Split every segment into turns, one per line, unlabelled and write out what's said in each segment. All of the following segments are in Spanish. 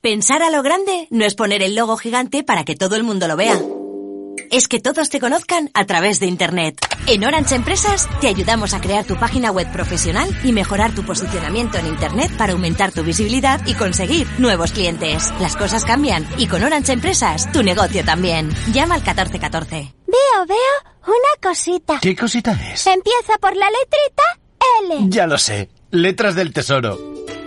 Pensar a lo grande no es poner el logo gigante para que todo el mundo lo vea. Es que todos te conozcan a través de Internet. En Orange Empresas te ayudamos a crear tu página web profesional y mejorar tu posicionamiento en Internet para aumentar tu visibilidad y conseguir nuevos clientes. Las cosas cambian y con Orange Empresas tu negocio también. Llama al 1414.
Veo, veo una cosita.
¿Qué cosita es?
Empieza por la letrita L.
Ya lo sé. Letras del Tesoro.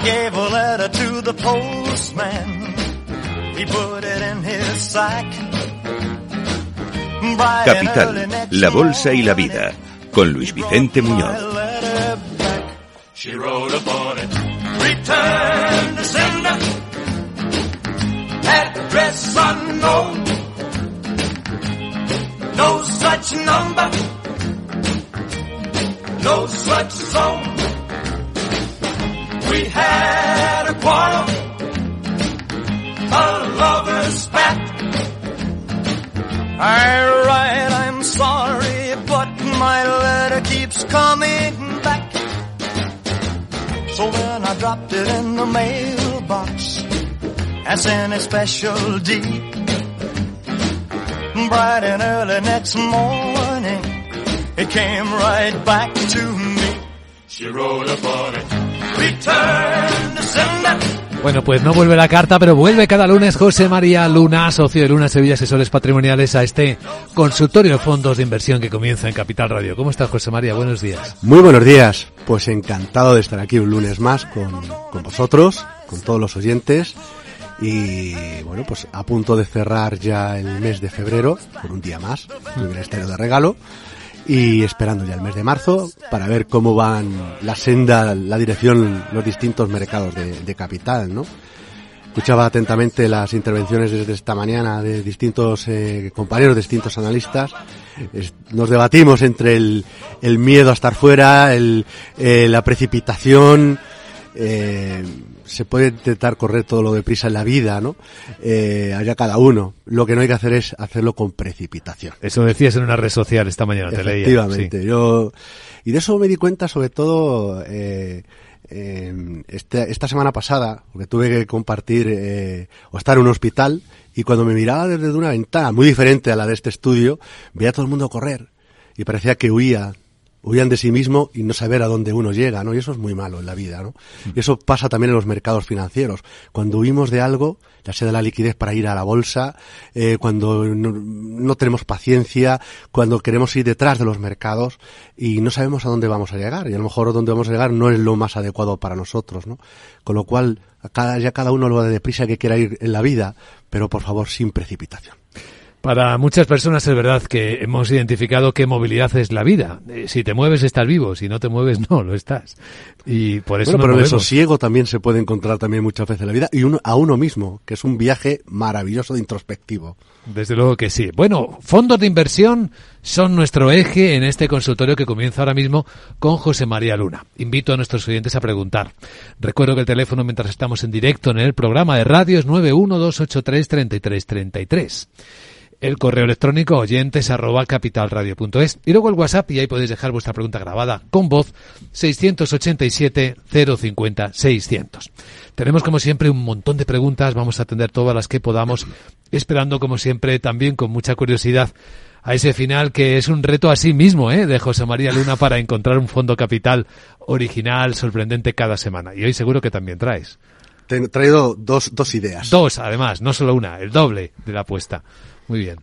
I gave a letter to the postman. He put it in his sack.
Capital, la bolsa y la vida. Con Luis Vicente Muñoz.
She wrote upon it. Return the sender. Address unknown. No such number. No such zone. We had a quarrel. A lover's spat. I write, I'm sorry, but my letter keeps coming back. So then I dropped it in the mailbox as sent a special deed. Bright and early next morning, it came right back to me. She wrote upon it, return to sender.
Bueno, pues no vuelve la carta, pero vuelve cada lunes José María Luna, socio de Luna Sevilla Asesores Patrimoniales, a este consultorio de fondos de inversión que comienza en Capital Radio. ¿Cómo estás, José María? Buenos días.
Muy buenos días. Pues encantado de estar aquí un lunes más con, con vosotros, con todos los oyentes. Y bueno, pues a punto de cerrar ya el mes de febrero, por un día más, un estero de regalo. Y esperando ya el mes de marzo para ver cómo van la senda, la dirección, los distintos mercados de, capital, ¿no? Escuchaba atentamente las intervenciones desde esta mañana de distintos eh, compañeros, distintos analistas. Nos debatimos entre el, el miedo a estar fuera, el, eh, la precipitación. eh, se puede intentar correr todo lo deprisa en la vida, ¿no? Eh, allá cada uno. Lo que no hay que hacer es hacerlo con precipitación.
Eso decías en una red social esta mañana, te leía.
Efectivamente,
Sí.
yo y de eso me di cuenta sobre todo eh, eh, este- esta semana pasada, porque tuve que compartir eh, o estar en un hospital y cuando me miraba desde una ventana muy diferente a la de este estudio, veía a todo el mundo correr y parecía que huía huían de sí mismo y no saber a dónde uno llega, ¿no? Y eso es muy malo en la vida, ¿no? Y eso pasa también en los mercados financieros. Cuando huimos de algo, ya sea de la liquidez para ir a la bolsa, eh, cuando no, tenemos paciencia, cuando queremos ir detrás de los mercados y no sabemos a dónde vamos a llegar. Y a lo mejor dónde vamos a llegar no es lo más adecuado para nosotros, ¿no? Con lo cual, cada, ya cada uno lo va de deprisa que quiera ir en la vida, pero por favor sin precipitación.
Para muchas personas es verdad que hemos identificado que movilidad es la vida. Eh, Si te mueves estás vivo, si no te mueves no lo estás. Y por eso
Bueno, pero el sosiego también se puede encontrar también muchas veces en la vida y uno, a uno mismo, que es un viaje maravilloso de introspectivo.
Desde luego que sí. Bueno, fondos de inversión son nuestro eje en este consultorio que comienza ahora mismo con José María Luna. Invito a nuestros oyentes a preguntar. Recuerdo que el teléfono mientras estamos en directo en el programa de radio es 912833333. El correo electrónico oyentes arroba capitalradio.es y luego el WhatsApp y ahí podéis dejar vuestra pregunta grabada con voz 687 050 600. Tenemos como siempre un montón de preguntas, vamos a atender todas las que podamos, esperando como siempre también con mucha curiosidad a ese final que es un reto a sí mismo ¿eh? de José María Luna para encontrar un fondo capital original, sorprendente cada semana. Y hoy seguro que también traes.
Te he traído dos, dos ideas.
Dos, además, no solo una, el doble de la apuesta. Muy bien.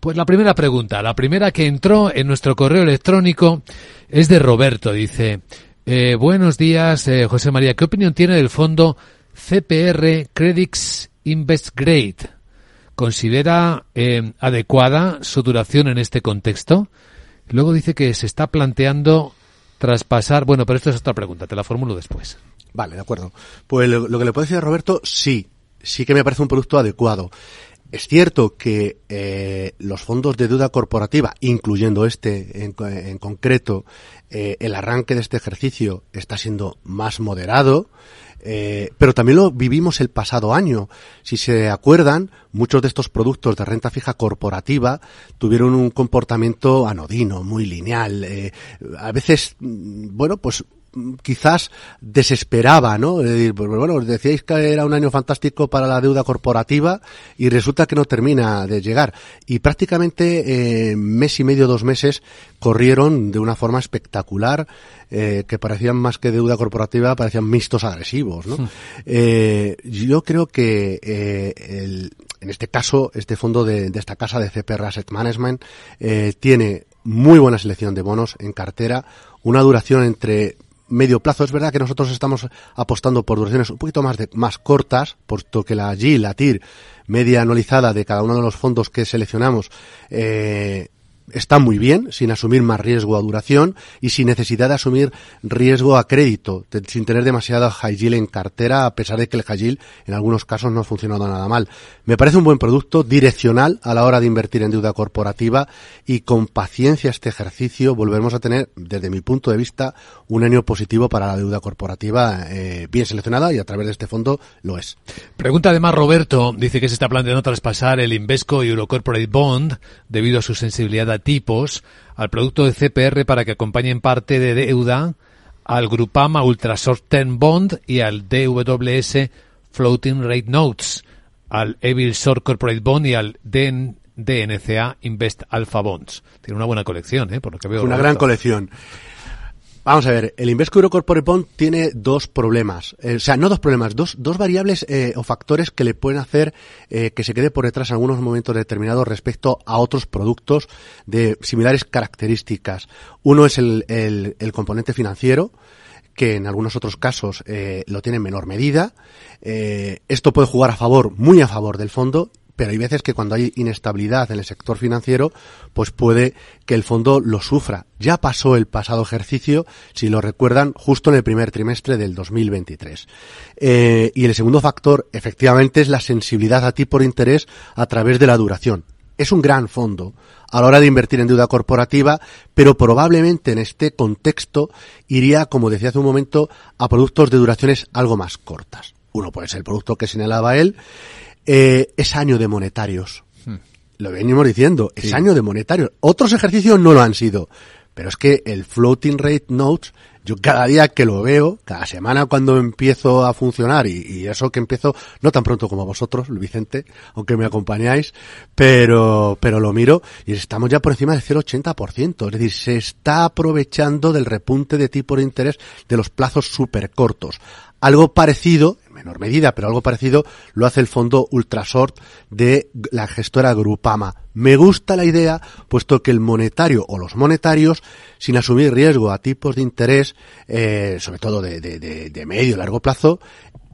Pues la primera pregunta, la primera que entró en nuestro correo electrónico es de Roberto. Dice, eh, buenos días, eh, José María, ¿qué opinión tiene del fondo CPR Credits Invest Grade? ¿Considera eh, adecuada su duración en este contexto? Luego dice que se está planteando traspasar. Bueno, pero esto es otra pregunta, te la formulo después.
Vale, de acuerdo. Pues lo, lo que le puedo decir a Roberto, sí, sí que me parece un producto adecuado. Es cierto que eh, los fondos de deuda corporativa, incluyendo este en, co- en concreto, eh, el arranque de este ejercicio está siendo más moderado, eh, pero también lo vivimos el pasado año. Si se acuerdan, muchos de estos productos de renta fija corporativa tuvieron un comportamiento anodino, muy lineal. eh, a veces, mm, bueno, pues quizás desesperaba, ¿no? Pues, bueno, decíais que era un año fantástico para la deuda corporativa y resulta que no termina de llegar. Y prácticamente eh, mes y medio, dos meses corrieron de una forma espectacular, eh, que parecían más que deuda corporativa, parecían mixtos agresivos, ¿no? Eh, yo creo que eh, el- en este caso, este fondo de, de esta casa de CPR Asset Management eh, tiene muy buena selección de bonos en cartera, una duración entre medio plazo. Es verdad que nosotros estamos apostando por duraciones un poquito más de, más cortas, puesto que la G, la TIR, media anualizada de cada uno de los fondos que seleccionamos, eh, está muy bien, sin asumir más riesgo a duración y sin necesidad de asumir riesgo a crédito, sin tener demasiado high yield en cartera, a pesar de que el high yield en algunos casos no ha funcionado nada mal. Me parece un buen producto direccional a la hora de invertir en deuda corporativa y con paciencia este ejercicio volveremos a tener, desde mi punto de vista, un año positivo para la deuda corporativa eh, bien seleccionada y a través de este fondo lo es.
Pregunta además Roberto, dice que se está planteando traspasar el Invesco Eurocorporate Bond debido a su sensibilidad tipos al producto de CPR para que acompañe en parte de deuda al Grupama Ultra Short Term Bond y al DWS Floating Rate Notes, al Evil Short Corporate Bond y al DN DNCA Invest Alpha Bonds. Tiene una buena colección, ¿eh? por lo que veo.
Una
Roberto.
gran colección. Vamos a ver, el Invesco Euro Bond tiene dos problemas, eh, o sea, no dos problemas, dos, dos variables eh, o factores que le pueden hacer eh, que se quede por detrás en algunos momentos determinados respecto a otros productos de similares características. Uno es el, el, el componente financiero, que en algunos otros casos eh, lo tiene en menor medida. Eh, esto puede jugar a favor, muy a favor del fondo, pero hay veces que cuando hay inestabilidad en el sector financiero, pues puede que el fondo lo sufra. Ya pasó el pasado ejercicio, si lo recuerdan, justo en el primer trimestre del 2023. Eh, y el segundo factor, efectivamente, es la sensibilidad a ti por interés a través de la duración. Es un gran fondo a la hora de invertir en deuda corporativa, pero probablemente en este contexto iría, como decía hace un momento, a productos de duraciones algo más cortas. Uno puede ser el producto que señalaba él, eh, es año de monetarios. Lo venimos diciendo, es
Sí.
año de monetarios. Otros ejercicios no lo han sido. Pero es que el floating rate notes, yo cada día que lo veo, cada semana cuando empiezo a funcionar, y, y eso que empiezo no tan pronto como vosotros, Vicente, aunque me acompañáis, pero, pero lo miro y estamos ya por encima del 0,80%. Es decir, se está aprovechando del repunte de tipo de interés de los plazos súper cortos. Algo parecido, menor medida, pero algo parecido, lo hace el fondo Ultrashort de la gestora Grupama. Me gusta la idea, puesto que el monetario o los monetarios, sin asumir riesgo a tipos de interés, eh, sobre todo de, de, de, de medio largo plazo,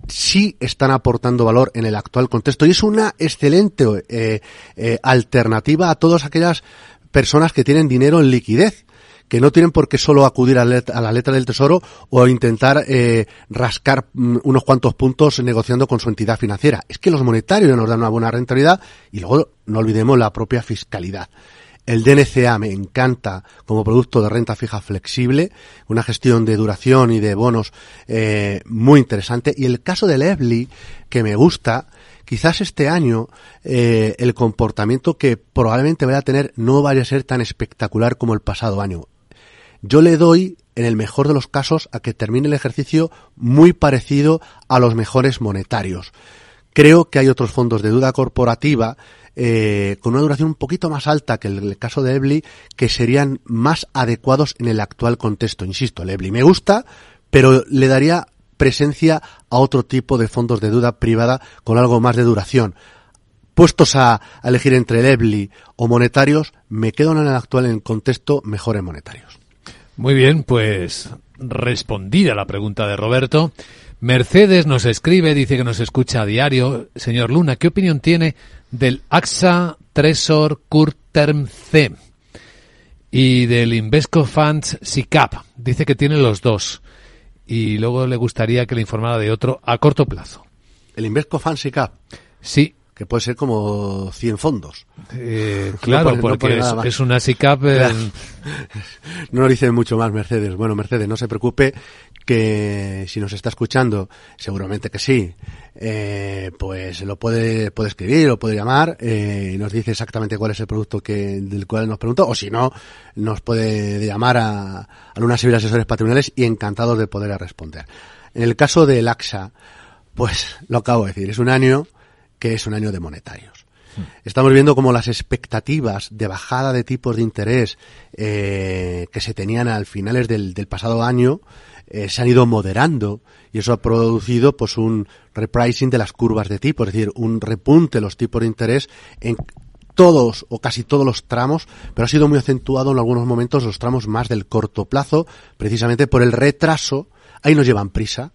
sí están aportando valor en el actual contexto y es una excelente eh, eh, alternativa a todas aquellas personas que tienen dinero en liquidez que no tienen por qué solo acudir a, a la letra del tesoro o intentar eh, rascar mm, unos cuantos puntos negociando con su entidad financiera. Es que los monetarios nos dan una buena rentabilidad y luego no olvidemos la propia fiscalidad. El DNCA me encanta como producto de renta fija flexible, una gestión de duración y de bonos eh, muy interesante. Y el caso del EBLI, que me gusta, quizás este año eh, el comportamiento que probablemente vaya a tener no vaya a ser tan espectacular como el pasado año. Yo le doy, en el mejor de los casos, a que termine el ejercicio muy parecido a los mejores monetarios. Creo que hay otros fondos de deuda corporativa eh, con una duración un poquito más alta que el, caso de Ebli, que serían más adecuados en el actual contexto. Insisto, el Ebli me gusta, pero le daría presencia a otro tipo de fondos de deuda privada con algo más de duración. Puestos a, a elegir entre el Ebli o monetarios, me quedo en el actual en el contexto mejores monetarios.
Muy bien, pues respondida la pregunta de Roberto. Mercedes nos escribe, dice que nos escucha a diario. Señor Luna, ¿qué opinión tiene del AXA Tresor Kurt Term C? Y del Invesco Funds SICAP. Dice que tiene los dos. Y luego le gustaría que le informara de otro a corto plazo.
El Invesco Fancy Cap,
Sí,
que puede ser como 100 fondos.
eh,
No
claro,
pone- no
porque
pone
es,
nada más.
es una SICAP. eh.
No nos dice mucho más Mercedes. Bueno, Mercedes, no se preocupe que si nos está escuchando, seguramente que sí, eh, pues lo puede, puede escribir o puede llamar eh, y nos dice exactamente cuál es el producto que, del cual nos preguntó, o si no, nos puede llamar a, a Luna Civil Asesores Patrimoniales y encantados de poder responder. En el caso del AXA, pues lo acabo de decir, es un año que es un año de monetarios. Estamos viendo como las expectativas de bajada de tipos de interés eh, que se tenían al finales del, del pasado año eh, se han ido moderando y eso ha producido pues un repricing de las curvas de tipo, es decir, un repunte de los tipos de interés en todos o casi todos los tramos, pero ha sido muy acentuado en algunos momentos los tramos más del corto plazo, precisamente por el retraso. Ahí nos llevan prisa.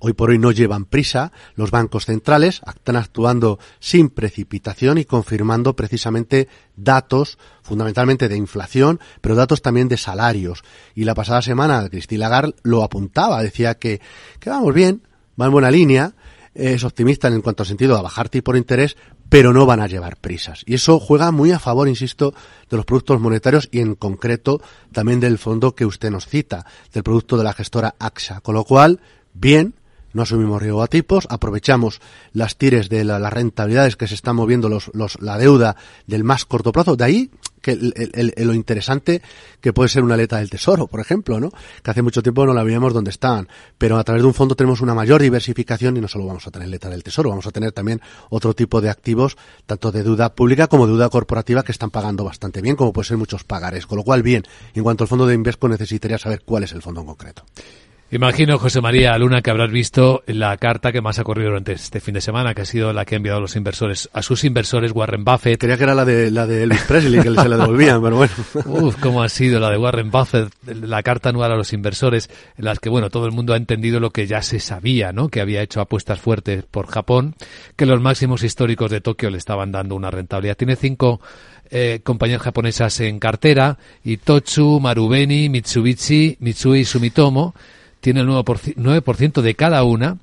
Hoy por hoy no llevan prisa. Los bancos centrales están actuando sin precipitación y confirmando precisamente datos, fundamentalmente de inflación, pero datos también de salarios. Y la pasada semana Christine Lagarde lo apuntaba, decía que, que vamos bien, va en buena línea, es optimista en cuanto al sentido a bajar tipo de interés, pero no van a llevar prisas. Y eso juega muy a favor, insisto, de los productos monetarios y en concreto también del fondo que usted nos cita, del producto de la gestora AXA. Con lo cual, bien, no asumimos riesgo a tipos, aprovechamos las tires de la- las rentabilidades que se están moviendo los, los, la deuda del más corto plazo. De ahí que el- el- el- lo interesante que puede ser una aleta del tesoro, por ejemplo, ¿no? Que hace mucho tiempo no la veíamos donde estaban. Pero a través de un fondo tenemos una mayor diversificación y no solo vamos a tener aleta del tesoro, vamos a tener también otro tipo de activos, tanto de deuda pública como deuda corporativa que están pagando bastante bien, como puede ser muchos pagares. Con lo cual, bien, en cuanto al fondo de Invesco necesitaría saber cuál es el fondo en concreto.
Imagino, José María Luna, que habrás visto la carta que más ha corrido durante este fin de semana, que ha sido la que ha enviado a los inversores, a sus inversores, Warren Buffett.
Creía que era la de, la de Elvis Presley, que se le devolvían, pero bueno.
Uf, cómo ha sido la de Warren Buffett, la carta anual a los inversores, en las que, bueno, todo el mundo ha entendido lo que ya se sabía, ¿no? Que había hecho apuestas fuertes por Japón, que los máximos históricos de Tokio le estaban dando una rentabilidad. Tiene cinco eh, compañías japonesas en cartera, Itochu, Marubeni, Mitsubishi, Mitsui y Sumitomo, tiene el 9%, 9% de cada una,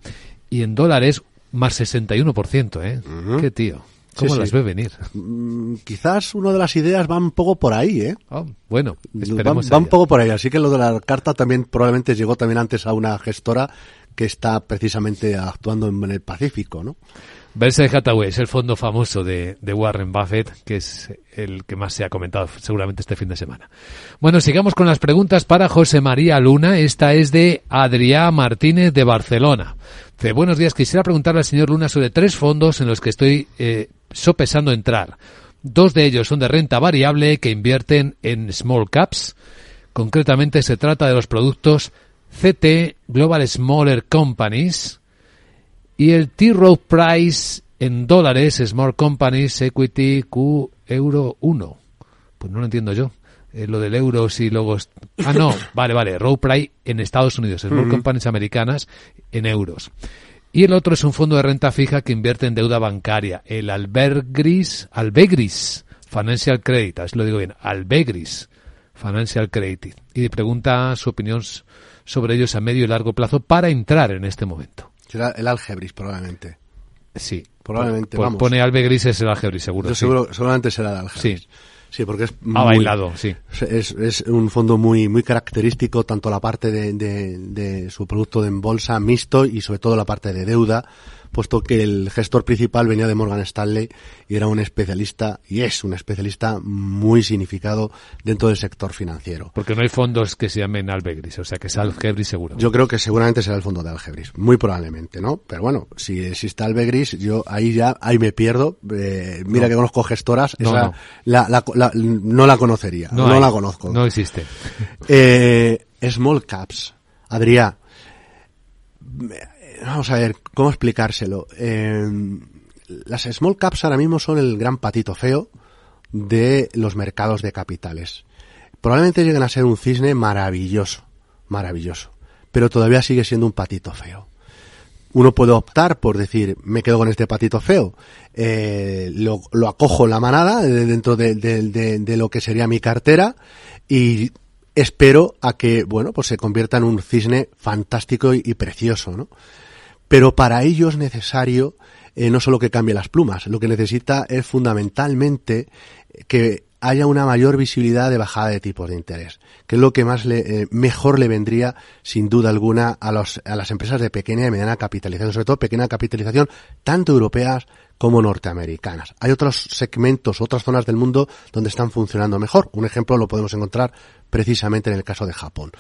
y en dólares más 61%, ¿eh? Qué tío. ¿Cómo
Sí,
las
sí.
ve venir?
Mm, Quizás una de las ideas va un poco por ahí, ¿eh?
Oh, bueno, esperemos.
va un poco por ahí, así que lo de la carta también probablemente llegó también antes a una gestora que está precisamente actuando en el Pacífico, ¿no?
Berkshire Hathaway es el fondo famoso de, Warren Buffett, que es el que más se ha comentado seguramente este fin de semana. Bueno, sigamos con las preguntas para José María Luna. Esta es de Adrián Martínez de Barcelona. Buenos días, quisiera preguntarle al señor Luna sobre tres fondos en los que estoy eh, sopesando entrar. Dos de ellos son de renta variable que invierten en small caps. Concretamente se trata de los productos CT Global Smaller Companies, y el T. Rowe Price en dólares, Small Companies, Equity, Q, Euro 1. Pues no lo entiendo yo. Eh, lo del euro si luego... Ah, no, vale, vale. Rowe Price en Estados Unidos, Small Companies americanas en euros. Y el otro es un fondo de renta fija que invierte en deuda bancaria, el Albergris, Albegris Financial Credit, así lo digo bien, Albegris Financial Credit. Y pregunta su opinión sobre ellos a medio y largo plazo para entrar en este momento.
Será el Algebris probablemente.
Sí.
Probablemente,
Pon-
vamos.
Pone Albegris es el Algebris, seguro.
Yo
sí.
seguro, seguramente será el Algebris.
Sí.
Sí, porque es
Ha
muy-
bailado, sí.
Es, es un fondo muy muy característico, tanto la parte de, de- de su producto en bolsa mixto y sobre todo la parte de deuda, puesto que el gestor principal venía de Morgan Stanley y era un especialista, y es un especialista muy significado dentro del sector financiero.
Porque no hay fondos que se llamen Albegris, o sea que es Algebris seguro.
Yo creo que seguramente será el fondo de Algebris, muy probablemente, ¿no? Pero bueno, si existe Algebris, yo ahí ya, ahí me pierdo. Eh, mira
No.
que conozco gestoras,
No,
esa
no.
La, la- la- no la conocería, no, la conozco.
No existe.
Eh, small caps. Adrián, vamos a ver, ¿cómo explicárselo? Eh, las small caps ahora mismo son el gran patito feo de los mercados de capitales. Probablemente lleguen a ser un cisne maravilloso, maravilloso, pero todavía sigue siendo un patito feo. Uno puede optar por decir, me quedo con este patito feo, eh, lo, lo acojo la manada dentro de, de- lo que sería mi cartera y espero a que, bueno, pues se convierta en un cisne fantástico y, y precioso, ¿no? Pero para ello es necesario eh, no solo que cambie las plumas, lo que necesita es fundamentalmente que haya una mayor visibilidad de bajada de tipos de interés, que es lo que más le, eh, mejor le vendría, sin duda alguna, a, los, a las empresas de pequeña y mediana capitalización, sobre todo pequeña capitalización, tanto europeas como norteamericanas. Hay otros segmentos, otras zonas del mundo donde están funcionando mejor. Un ejemplo lo podemos encontrar precisamente en el caso de Japón.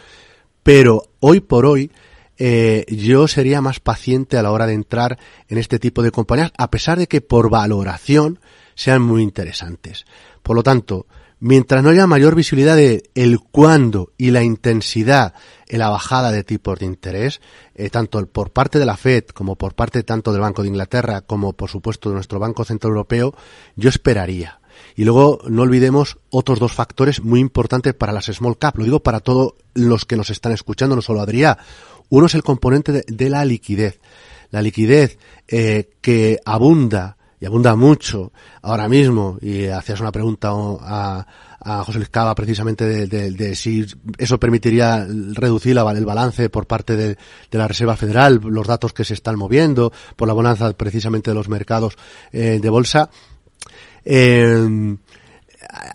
Pero hoy por hoy, eh, yo sería más paciente a la hora de entrar en este tipo de compañías, a pesar de que por valoración sean muy interesantes. Por lo tanto, mientras no haya mayor visibilidad de el cuándo y la intensidad en la bajada de tipos de interés, eh, tanto por parte de la Fed como por parte tanto del Banco de Inglaterra como por supuesto de nuestro Banco Central Europeo, yo esperaría. Y luego no olvidemos otros dos factores muy importantes para las small cap. Lo digo para todos los que nos están escuchando, no solo Adrián. Uno es el componente de, la liquidez. La liquidez eh, que abunda y abunda mucho ahora mismo, y hacías una pregunta a, a José Luis Cava precisamente de, si eso permitiría reducir el balance por parte de, la Reserva Federal, los datos que se están moviendo, por la bonanza precisamente de los mercados eh, de bolsa. Eh,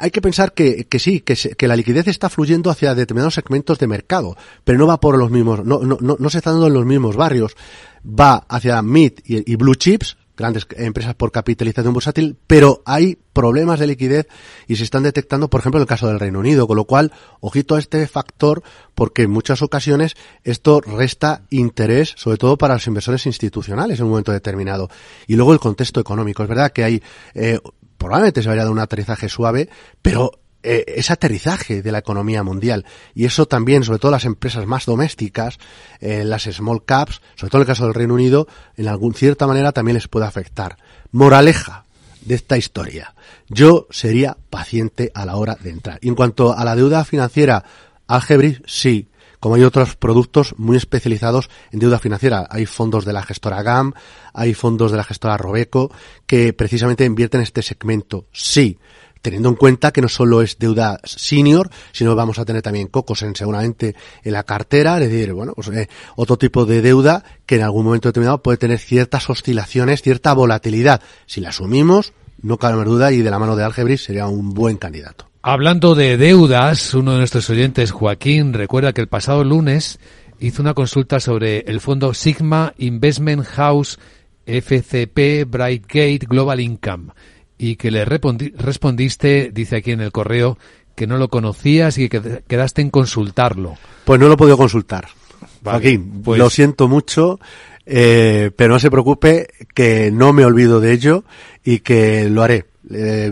hay que pensar que, sí, que, la liquidez está fluyendo hacia determinados segmentos de mercado, pero no va por los mismos, no, no, no, se está dando en los mismos barrios, va hacia mid y blue chips, grandes empresas por capitalización bursátil, pero hay problemas de liquidez y se están detectando, por ejemplo, en el caso del Reino Unido, con lo cual, ojito a este factor, porque en muchas ocasiones esto resta interés, sobre todo para los inversores institucionales en un momento determinado. Y luego el contexto económico. Es verdad que hay, eh, probablemente se vaya a dar un aterrizaje suave, pero eh, ese aterrizaje de la economía mundial. Y eso también, sobre todo las empresas más domésticas, eh, las small caps, sobre todo en el caso del Reino Unido, en algún cierta manera también les puede afectar. Moraleja de esta historia. Yo sería paciente a la hora de entrar. Y en cuanto a la deuda financiera, Algebris, sí. Como hay otros productos muy especializados en deuda financiera. Hay fondos de la gestora GAM, hay fondos de la gestora Robeco, que precisamente invierten en este segmento. Sí teniendo en cuenta que no solo es deuda senior, sino vamos a tener también cocos en seguramente en la cartera, es decir, bueno, pues eh, otro tipo de deuda que en algún momento determinado puede tener ciertas oscilaciones, cierta volatilidad. Si la asumimos, no cabe duda y de la mano de Algebris sería un buen candidato.
Hablando de deudas, uno de nuestros oyentes, Joaquín, recuerda que el pasado lunes hizo una consulta sobre el fondo Sigma Investment House FCP Brightgate Global Income y que le respondiste, dice aquí en el correo, que no lo conocías y que quedaste en consultarlo.
Pues no lo he podido consultar. Vale, Joaquín, pues... lo siento mucho, eh, pero no se preocupe que no me olvido de ello y que lo haré. Eh,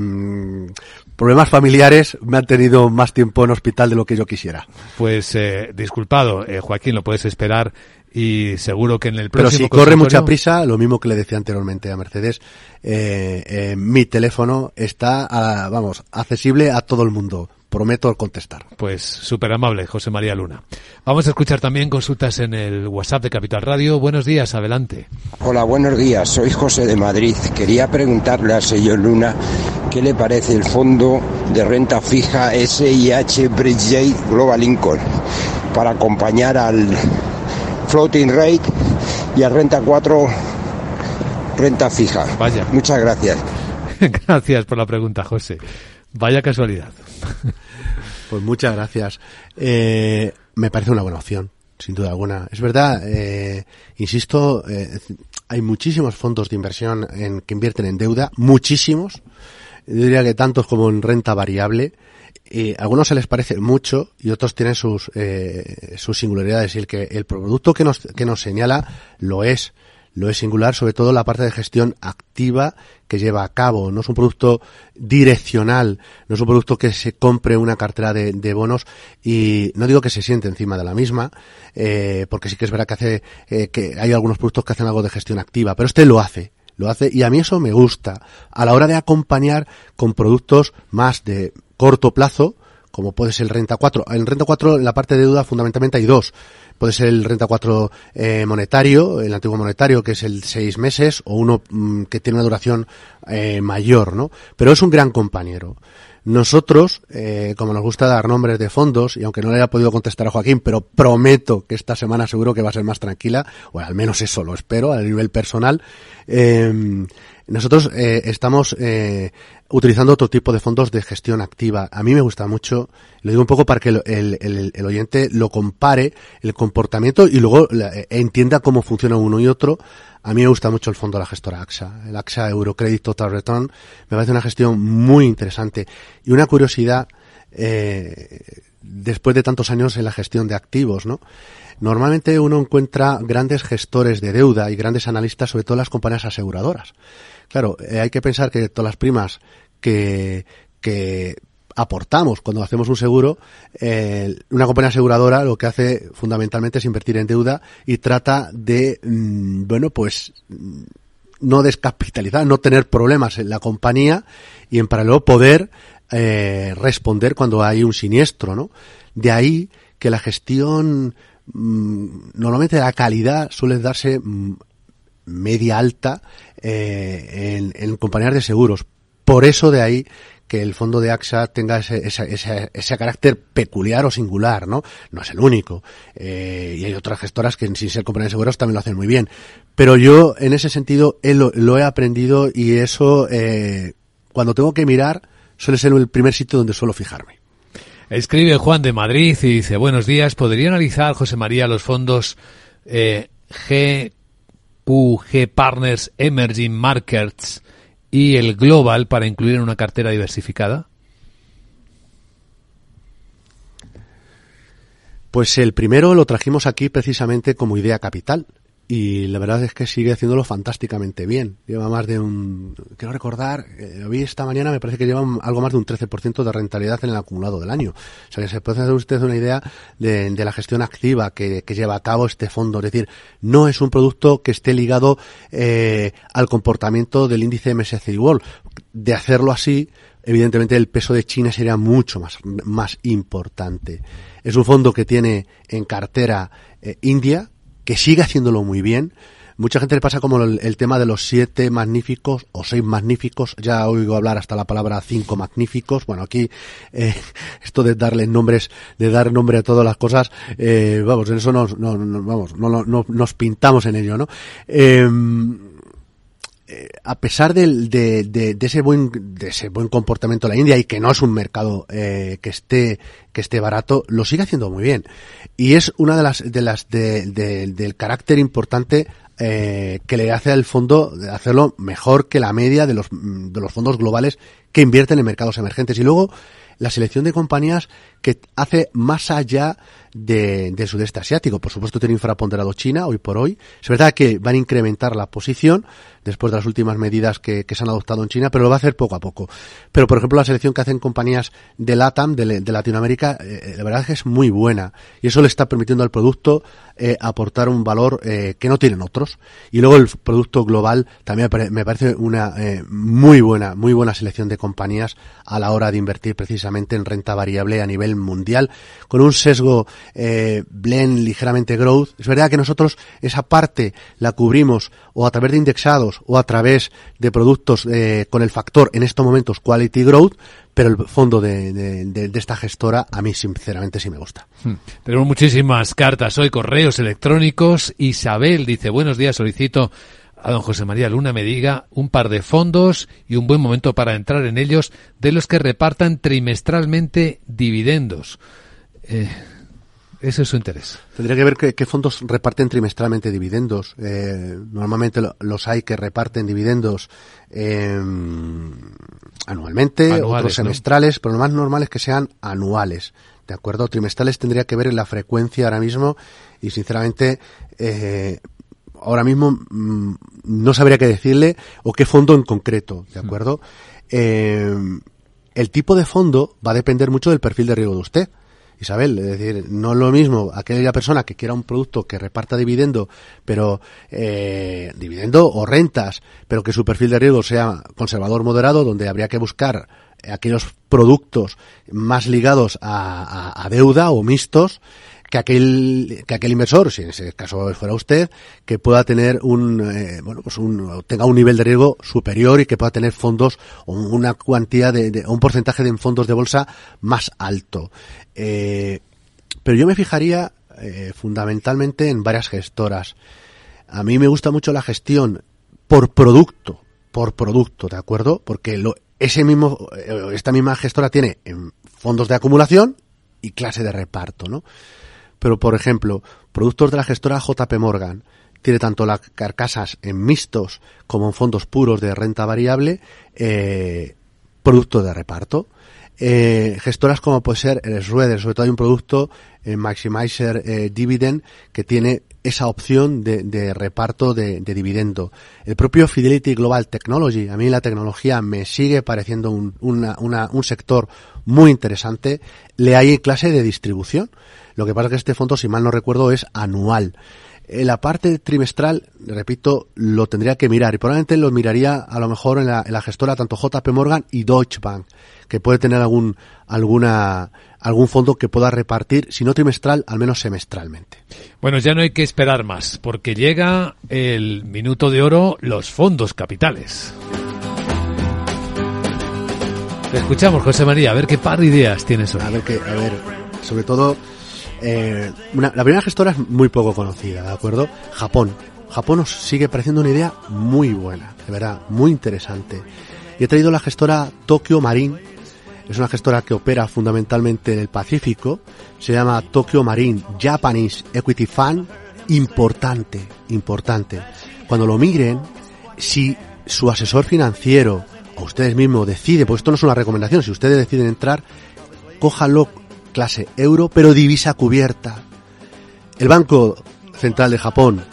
problemas familiares me han tenido más tiempo en hospital de lo que yo quisiera.
Pues eh, disculpado, eh, Joaquín, lo puedes esperar y seguro que en el
próximo.
Pero
si corre mucha prisa, lo mismo que le decía anteriormente a Mercedes, eh, eh, mi teléfono está, a, vamos, accesible a todo el mundo. Prometo contestar.
Pues súper amable, José María Luna. Vamos a escuchar también consultas en el WhatsApp de Capital Radio. Buenos días, adelante.
Hola, buenos días. Soy José de Madrid. Quería preguntarle al señor Luna qué le parece el fondo de renta fija SIH Bridgegate Global Lincoln para acompañar al floating rate y a renta 4 renta fija.
Vaya.
Muchas gracias.
gracias por la pregunta, José. Vaya casualidad.
pues muchas gracias. Eh, me parece una buena opción, sin duda alguna. Es verdad, eh, insisto, eh, hay muchísimos fondos de inversión en, que invierten en deuda, muchísimos. Yo diría que tantos como en renta variable y a algunos se les parece mucho y otros tienen sus, eh, sus singularidades. Y el que el producto que nos, que nos señala lo es, lo es singular, sobre todo la parte de gestión activa que lleva a cabo. No es un producto direccional, no es un producto que se compre una cartera de, bonos y no digo que se siente encima de la misma, eh, porque sí que es verdad que hace, eh, que hay algunos productos que hacen algo de gestión activa, pero este lo hace lo hace y a mí eso me gusta a la hora de acompañar con productos más de corto plazo, como puede ser el Renta 4. En Renta 4, en la parte de deuda, fundamentalmente hay dos. Puede ser el Renta 4 eh, monetario, el antiguo monetario, que es el seis meses, o uno mm, que tiene una duración eh, mayor, ¿no? Pero es un gran compañero. Nosotros, eh, como nos gusta dar nombres de fondos, y aunque no le haya podido contestar a Joaquín, pero prometo que esta semana seguro que va a ser más tranquila, o al menos eso lo espero a nivel personal, eh, nosotros eh, estamos eh, utilizando otro tipo de fondos de gestión activa. A mí me gusta mucho, lo digo un poco para que el, el- el- oyente lo compare, el comportamiento y luego la- eh, entienda cómo funciona uno y otro. A mí me gusta mucho el fondo de la gestora AXA, el AXA Eurocredit Total Return. Me parece una gestión muy interesante. Y una curiosidad, eh, después de tantos años en la gestión de activos, ¿no? Normalmente uno encuentra grandes gestores de deuda y grandes analistas, sobre todo las compañías aseguradoras. Claro, eh, hay que pensar que todas las primas que, que aportamos cuando hacemos un seguro, eh, una compañía aseguradora lo que hace fundamentalmente es invertir en deuda y trata de, mm, bueno, pues mm, no descapitalizar, no tener problemas en la compañía y en paralelo poder eh, responder cuando hay un siniestro, ¿no? De ahí que la gestión, normalmente la calidad suele darse mm, media alta eh, en, en compañías de seguros. Por eso de ahí que el fondo de AXA tenga ese, ese, ese, ese carácter peculiar o singular, ¿no? No es el único. Eh, y hay otras gestoras que sin ser compañías de seguros también lo hacen muy bien. Pero yo, en ese sentido, lo, lo he aprendido y eso, eh, cuando tengo que mirar, suele ser el primer sitio donde suelo fijarme.
Escribe Juan de Madrid y dice, buenos días, ¿podría analizar, José María, los fondos eh, GQG Partners Emerging Markets y el Global para incluir en una cartera diversificada?
Pues el primero lo trajimos aquí precisamente como idea capital. Y la verdad es que sigue haciéndolo fantásticamente bien. Lleva más de un, quiero recordar, eh, lo vi esta mañana, me parece que lleva algo más de un 13% de rentabilidad en el acumulado del año. O sea que se puede hacer usted una idea de, la gestión activa que, que lleva a cabo este fondo. Es decir, no es un producto que esté ligado eh, al comportamiento del índice MSCI World. De hacerlo así, evidentemente el peso de China sería mucho más, más importante. Es un fondo que tiene en cartera eh, India, que sigue haciéndolo muy bien. Mucha gente le pasa como el, el tema de los siete magníficos o seis magníficos. Ya oigo hablar hasta la palabra cinco magníficos. Bueno, aquí eh, esto de darle nombres, de dar nombre a todas las cosas, eh, vamos, en eso nos, no, no- vamos, no, no- no- nos pintamos en ello, ¿no? Em, eh, a pesar de, de- ese buen de ese buen comportamiento de la India y que no es un mercado eh, que esté que esté barato lo sigue haciendo muy bien. Y es una de las de las de- de- del carácter importante eh, que le hace al fondo hacerlo mejor que la media de los de los fondos globales que invierten en mercados emergentes. Y luego la selección de compañías que hace más allá de, del sudeste asiático. Por supuesto tiene infraponderado China hoy por hoy. Es verdad que van a incrementar la posición después de las últimas medidas que, que se han adoptado en China, pero lo va a hacer poco a poco. Pero por ejemplo la selección que hacen compañías de LATAM, de, de Latinoamérica, eh, la verdad es que es muy buena y eso le está permitiendo al producto eh, aportar un valor eh, que no tienen otros. Y luego el producto global también me parece una eh, muy buena, muy buena selección de compañías a la hora de invertir precisamente en renta variable a nivel mundial, con un sesgo eh, blend ligeramente growth. Es verdad que nosotros esa parte la cubrimos o a través de indexados o a través de productos eh, con el factor en estos momentos quality growth, pero el fondo de, de- esta gestora a mí sinceramente sí me gusta.
Hmm. Tenemos muchísimas cartas hoy, correos electrónicos. Isabel dice, buenos días, solicito a don José María Luna me diga un par de fondos y un buen momento para entrar en ellos de los que repartan trimestralmente dividendos. Eh, ese es su interés.
Tendría que ver qué, qué fondos reparten trimestralmente dividendos. Eh, normalmente lo- los hay que reparten dividendos eh, anualmente,
Anuales,
otros
¿no?
semestrales, pero lo más normal es que sean anuales. ¿De acuerdo? Trimestrales tendría que ver en la frecuencia ahora mismo y sinceramente eh, ahora mismo mm, no sabría qué decirle o qué fondo en concreto, ¿de acuerdo? Eh, el tipo de fondo va a depender mucho del perfil de riesgo de usted. Isabel, es decir, no es lo mismo aquella persona que quiera un producto que reparta dividendo, pero eh, dividendo o rentas, pero que su perfil de riesgo sea conservador moderado, donde habría que buscar aquellos productos más ligados a, a- a deuda o mixtos que aquel, que aquel inversor, si en ese caso fuera usted, que pueda tener un, eh, bueno, pues un, tenga un nivel de riesgo superior y que pueda tener fondos o una cuantía de, de- un porcentaje de fondos de bolsa más alto. Eh, pero yo me fijaría eh, fundamentalmente en varias gestoras. A mí me gusta mucho la gestión por producto, por producto, ¿de acuerdo? Porque lo, ese mismo, eh, esta misma gestora tiene en fondos de acumulación y clase de reparto, ¿no? Pero, por ejemplo, productos de la gestora JP Morgan tiene tanto las carcasas en mixtos como en fondos puros de renta variable, eh, productos de reparto. Eh, gestoras como puede ser el Schroeder, sobre todo hay un producto, eh, Maximizer eh, Dividend, que tiene esa opción de, de reparto de, de dividendo. El propio Fidelity Global Technology, a mí la tecnología me sigue pareciendo un, una- una- un sector muy interesante. Le hay clase de distribución. Lo que pasa es que este fondo, si mal no recuerdo, es anual. En la parte trimestral, repito, lo tendría que mirar y probablemente lo miraría a lo mejor en la, en la gestora tanto JP Morgan y Deutsche Bank, que puede tener algún, alguna, algún fondo que pueda repartir, si no trimestral, al menos semestralmente.
Bueno, ya no hay que esperar más, porque llega el minuto de oro, los fondos capitales. Te escuchamos, José María, a ver qué par de ideas tienes hoy.
A ver que, a ver, sobre todo, eh, la primera gestora es muy poco conocida, ¿de acuerdo? Japón. Japón nos sigue pareciendo una idea muy buena, de verdad, muy interesante. Y he traído la gestora Tokyo Marine. Es una gestora que opera fundamentalmente en el Pacífico. Se llama Tokyo Marine Japanese Equity Fund. Importante, importante. Cuando lo miren, si su asesor financiero o ustedes mismos deciden, porque esto no es una recomendación, si ustedes deciden entrar, cójalo clase euro, pero divisa cubierta. El Banco Central de Japón,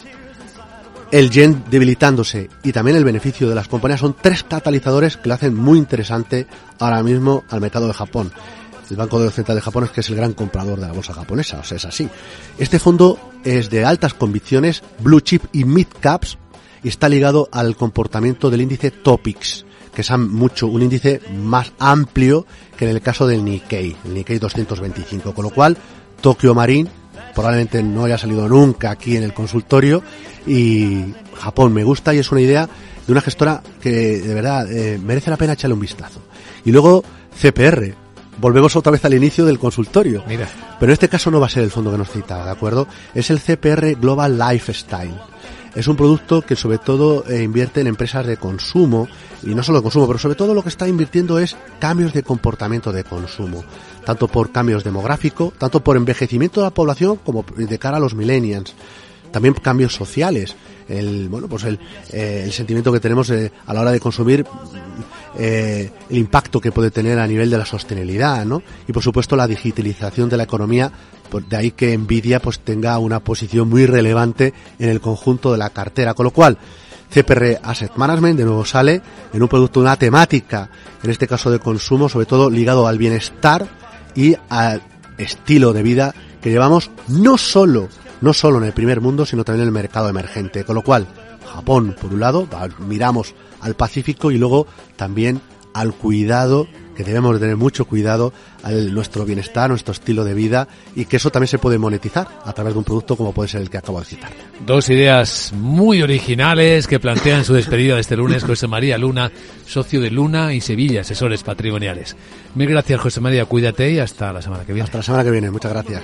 el yen debilitándose y también el beneficio de las compañías son tres catalizadores que lo hacen muy interesante ahora mismo al mercado de Japón. El Banco Central de Japón es que es el gran comprador de la bolsa japonesa, o sea, es así. Este fondo es de altas convicciones, blue chip y mid caps, y está ligado al comportamiento del índice Topics, que es mucho, un índice más amplio que en el caso del Nikkei, el Nikkei 225, con lo cual Tokyo Marine probablemente no haya salido nunca aquí en el consultorio y Japón me gusta y es una idea de una gestora que de verdad eh, merece la pena echarle un vistazo. Y luego CPR, volvemos otra vez al inicio del consultorio.
Mira.
Pero en este caso no va a ser el fondo que nos citaba, ¿de acuerdo? Es el CPR Global Lifestyle. Es un producto que sobre todo eh, invierte en empresas de consumo, y no solo de consumo, pero sobre todo lo que está invirtiendo es cambios de comportamiento de consumo, tanto por cambios demográficos, tanto por envejecimiento de la población como de cara a los millennials. También cambios sociales, el, bueno, pues el, eh, sentimiento que tenemos eh, a la hora de consumir el impacto que puede tener a nivel de la sostenibilidad, ¿no? Y por supuesto la digitalización de la economía, pues de ahí que Nvidia pues tenga una posición muy relevante en el conjunto de la cartera, con lo cual CPR Asset Management de nuevo sale en un producto, una temática, en este caso de consumo, sobre todo ligado al bienestar y al estilo de vida que llevamos no solo, no solo en el primer mundo, sino también en el mercado emergente. Con lo cual, Japón, por un lado, miramos al Pacífico y luego también al cuidado, que debemos de tener mucho cuidado al nuestro bienestar, nuestro estilo de vida y que eso también se puede monetizar a través de un producto como puede ser el que acabo de citar.
Dos ideas muy originales que plantean su despedida de este lunes José María Luna, socio de Luna y Sevilla, asesores patrimoniales. Mil gracias José María, cuídate y hasta la semana que viene.
Hasta la semana que viene, muchas gracias.